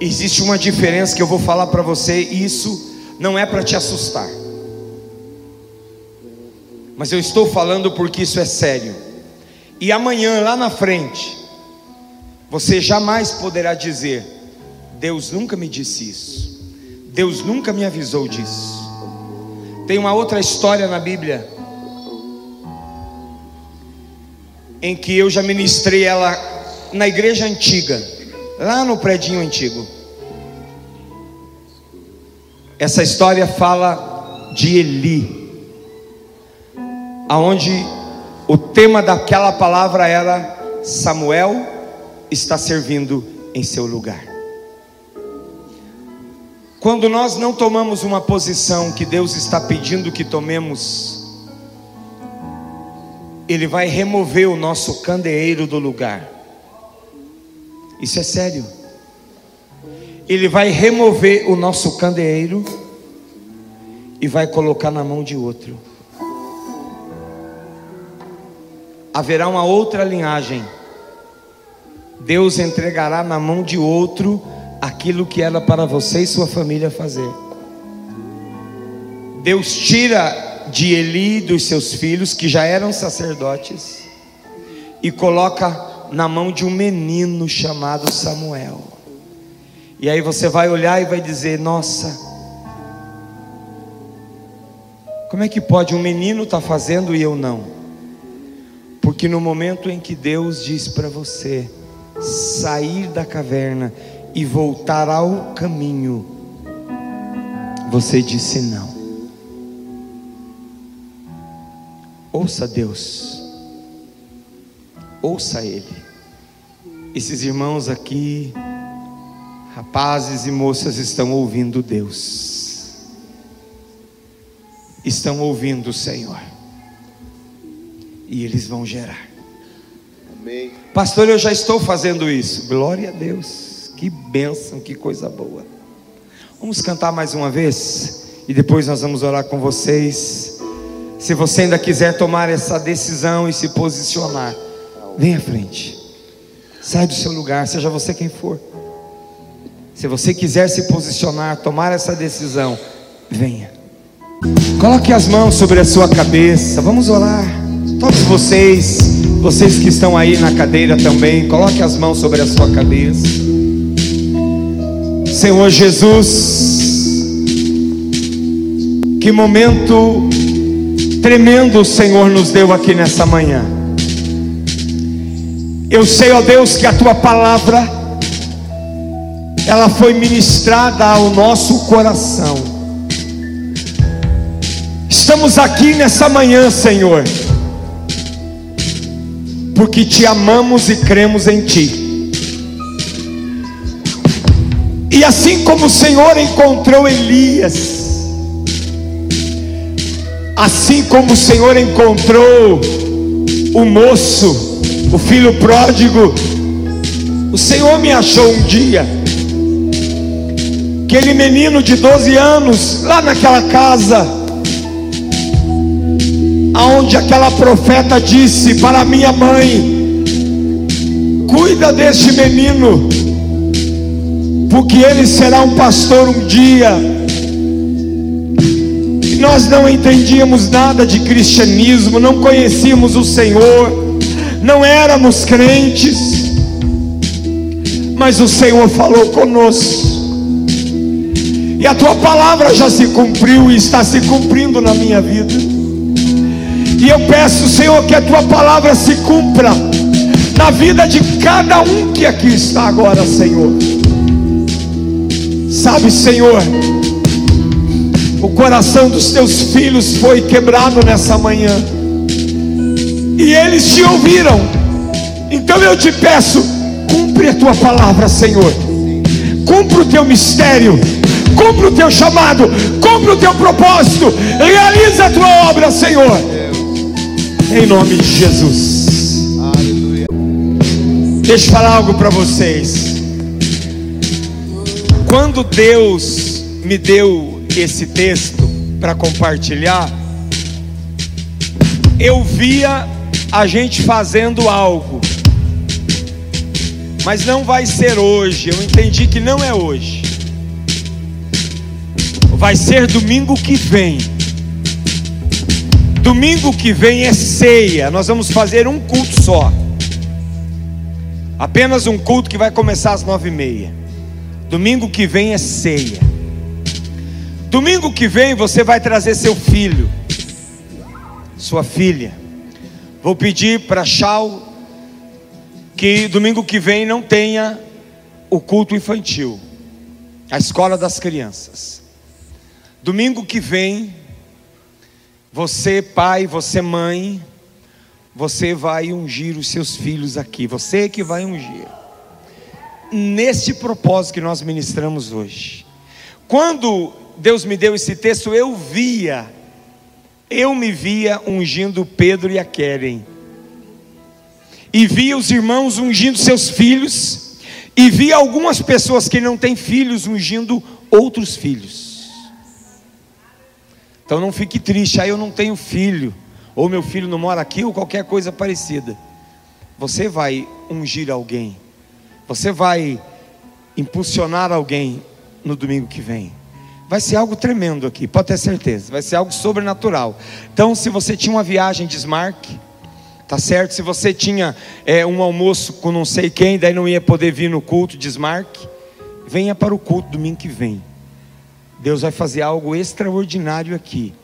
Existe uma diferença que eu vou falar para você, e isso não é para te assustar. Mas eu estou falando porque isso é sério. E amanhã, lá na frente, você jamais poderá dizer: Deus nunca me disse isso. Deus nunca me avisou disso. Tem uma outra história na Bíblia em que eu já ministrei ela na igreja antiga, lá no predinho antigo. Essa história fala de Eli aonde o tema daquela palavra era Samuel está servindo em seu lugar. Quando nós não tomamos uma posição que Deus está pedindo que tomemos, Ele vai remover o nosso candeeiro do lugar. Isso é sério. Ele vai remover o nosso candeeiro e vai colocar na mão de outro. haverá uma outra linhagem. Deus entregará na mão de outro aquilo que era para você e sua família fazer. Deus tira de Eli dos seus filhos que já eram sacerdotes e coloca na mão de um menino chamado Samuel. E aí você vai olhar e vai dizer: Nossa, como é que pode um menino estar tá fazendo e eu não? Porque no momento em que Deus diz para você sair da caverna e voltar ao caminho, você disse não. Ouça Deus, ouça Ele. Esses irmãos aqui, rapazes e moças, estão ouvindo Deus, estão ouvindo o Senhor e eles vão gerar. Amém. Pastor, eu já estou fazendo isso. Glória a Deus. Que bênção, que coisa boa. Vamos cantar mais uma vez e depois nós vamos orar com vocês. Se você ainda quiser tomar essa decisão e se posicionar, vem à frente. Sai do seu lugar, seja você quem for. Se você quiser se posicionar, tomar essa decisão, venha. Coloque as mãos sobre a sua cabeça. Vamos orar. Todos vocês, vocês que estão aí na cadeira também, coloque as mãos sobre a sua cabeça. Senhor Jesus, que momento tremendo o Senhor nos deu aqui nessa manhã. Eu sei, ó Deus, que a tua palavra ela foi ministrada ao nosso coração. Estamos aqui nessa manhã, Senhor, porque te amamos e cremos em ti. E assim como o Senhor encontrou Elias, assim como o Senhor encontrou o moço, o filho pródigo, o Senhor me achou um dia. Aquele menino de 12 anos, lá naquela casa, aonde aquela profeta disse para minha mãe: Cuida deste menino, porque ele será um pastor um dia. E nós não entendíamos nada de cristianismo, não conhecíamos o Senhor não éramos crentes, mas o Senhor falou conosco, e a tua palavra já se cumpriu e está se cumprindo na minha vida. E eu peço, Senhor, que a tua palavra se cumpra na vida de cada um que aqui está agora, Senhor. Sabe, Senhor, o coração dos teus filhos foi quebrado nessa manhã e eles te ouviram. Então eu te peço, cumpre a tua palavra, Senhor. Cumpre o teu mistério, cumpre o teu chamado, cumpre o teu propósito, realiza a tua obra, Senhor. Em nome de Jesus. Deixa eu falar algo para vocês. Quando Deus me deu esse texto para compartilhar, eu via a gente fazendo algo, mas não vai ser hoje. Eu entendi que não é hoje, vai ser domingo que vem. Domingo que vem é ceia, nós vamos fazer um culto só, apenas um culto que vai começar às nove e meia. Domingo que vem é ceia. Domingo que vem você vai trazer seu filho, sua filha Vou pedir para Chau que domingo que vem não tenha o culto infantil, a escola das crianças. Domingo que vem, você pai, você mãe, você vai ungir os seus filhos aqui, você que vai ungir. Neste propósito que nós ministramos hoje. Quando Deus me deu esse texto, eu via eu me via ungindo Pedro e a Keren, e via os irmãos ungindo seus filhos, e via algumas pessoas que não têm filhos ungindo outros filhos. Então não fique triste, aí eu não tenho filho, ou meu filho não mora aqui, ou qualquer coisa parecida. Você vai ungir alguém, você vai impulsionar alguém no domingo que vem. Vai ser algo tremendo aqui, pode ter certeza. Vai ser algo sobrenatural. Então, se você tinha uma viagem de Smart, tá certo? Se você tinha é, um almoço com não sei quem, daí não ia poder vir no culto de Smart, venha para o culto domingo que vem. Deus vai fazer algo extraordinário aqui.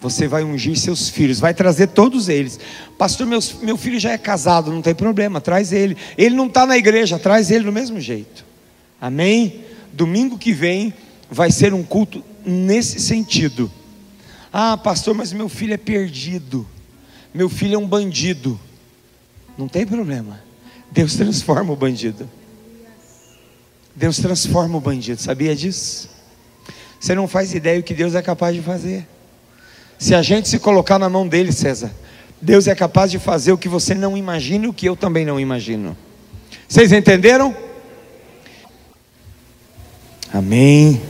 Você vai ungir seus filhos, vai trazer todos eles. Pastor, meu, meu filho já é casado, não tem problema, traz ele. Ele não está na igreja, traz ele do mesmo jeito. Amém? Domingo que vem vai ser um culto nesse sentido. Ah, pastor, mas meu filho é perdido. Meu filho é um bandido. Não tem problema. Deus transforma o bandido. Deus transforma o bandido. Sabia disso? Você não faz ideia o que Deus é capaz de fazer. Se a gente se colocar na mão dele, César, Deus é capaz de fazer o que você não imagina e o que eu também não imagino. Vocês entenderam? Amém.